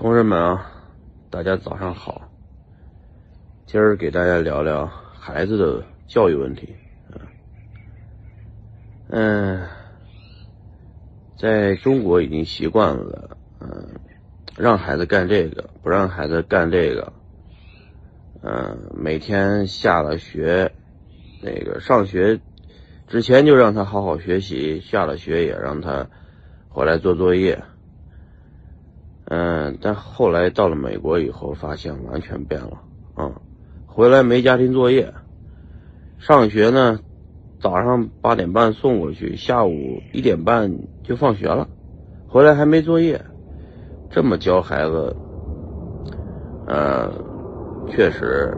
同志们啊，大家早上好。今儿给大家聊聊孩子的教育问题。嗯，在中国已经习惯了，嗯，让孩子干这个，不让孩子干这个。嗯，每天下了学，那个上学之前就让他好好学习，下了学也让他回来做作业。嗯，但后来到了美国以后，发现完全变了。啊，回来没家庭作业，上学呢，早上八点半送过去，下午一点半就放学了，回来还没作业，这么教孩子，呃，确实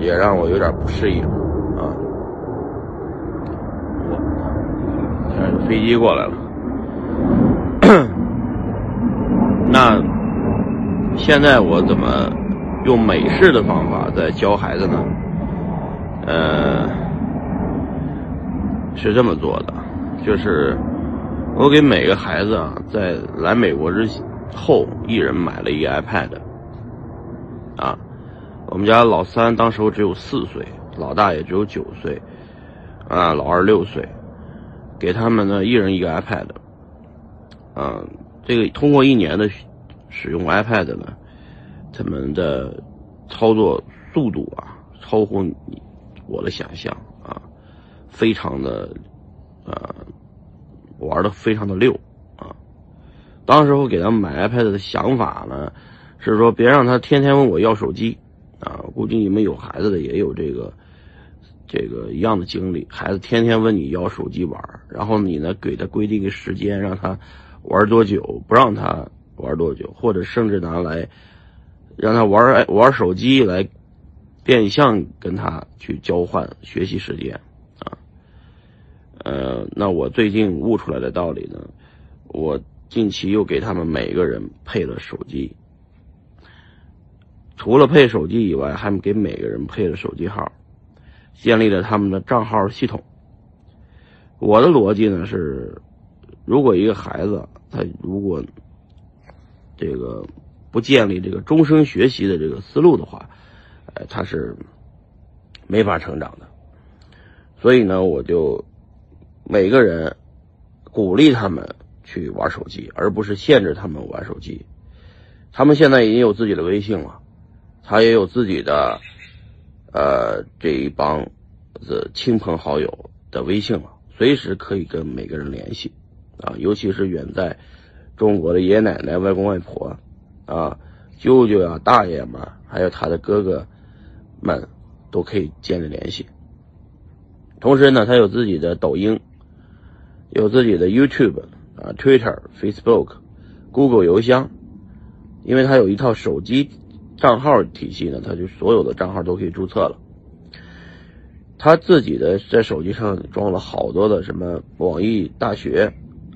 也让我有点不适应啊。我，飞机过来了，那。现在我怎么用美式的方法在教孩子呢？呃，是这么做的，就是我给每个孩子啊，在来美国之后，一人买了一个 iPad。啊，我们家老三当时候只有四岁，老大也只有九岁，啊，老二六岁，给他们呢一人一个 iPad。啊，这个通过一年的。使用 iPad 呢，他们的操作速度啊，超乎你我的想象啊，非常的呃，玩的非常的溜啊。当时我给他们买 iPad 的想法呢，是说别让他天天问我要手机啊。估计你们有孩子的也有这个这个一样的经历，孩子天天问你要手机玩，然后你呢给他规定个时间，让他玩多久，不让他。玩多久，或者甚至拿来让他玩玩手机来变相跟他去交换学习时间啊？呃，那我最近悟出来的道理呢，我近期又给他们每个人配了手机，除了配手机以外，还给每个人配了手机号，建立了他们的账号系统。我的逻辑呢是，如果一个孩子他如果这个不建立这个终生学习的这个思路的话，呃，他是没法成长的。所以呢，我就每个人鼓励他们去玩手机，而不是限制他们玩手机。他们现在已经有自己的微信了，他也有自己的呃这一帮子亲朋好友的微信了，随时可以跟每个人联系啊，尤其是远在。中国的爷爷奶奶、外公外婆，啊，舅舅呀、大爷们，还有他的哥哥们，都可以建立联系。同时呢，他有自己的抖音，有自己的 YouTube 啊、Twitter、Facebook、Google 邮箱，因为他有一套手机账号体系呢，他就所有的账号都可以注册了。他自己的在手机上装了好多的什么网易大学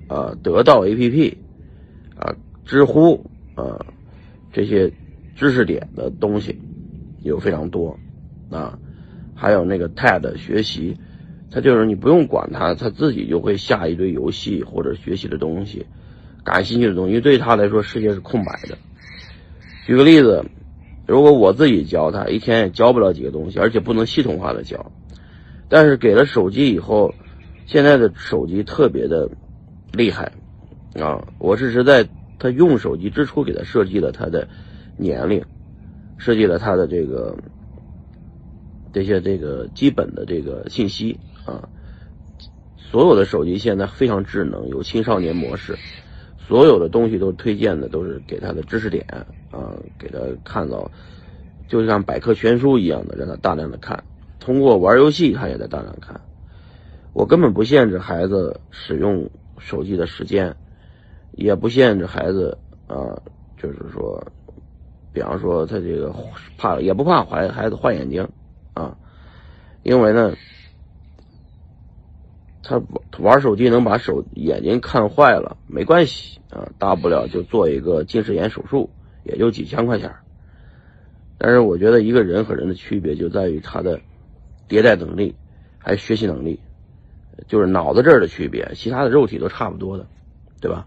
啊、得到 APP。啊，知乎啊，这些知识点的东西有非常多啊，还有那个 TED 学习，他就是你不用管他，他自己就会下一堆游戏或者学习的东西，感兴趣的东西，对他来说世界是空白的。举个例子，如果我自己教他，一天也教不了几个东西，而且不能系统化的教。但是给了手机以后，现在的手机特别的厉害。啊，我是实在他用手机之初给他设计了他的年龄，设计了他的这个这些这个基本的这个信息啊。所有的手机现在非常智能，有青少年模式，所有的东西都推荐的都是给他的知识点啊，给他看到，就像百科全书一样的让他大量的看。通过玩游戏，他也在大量看。我根本不限制孩子使用手机的时间。也不限制孩子啊，就是说，比方说他这个怕也不怕孩孩子坏眼睛啊，因为呢，他玩手机能把手眼睛看坏了没关系啊，大不了就做一个近视眼手术，也就几千块钱。但是我觉得一个人和人的区别就在于他的迭代能力，还有学习能力，就是脑子这儿的区别，其他的肉体都差不多的，对吧？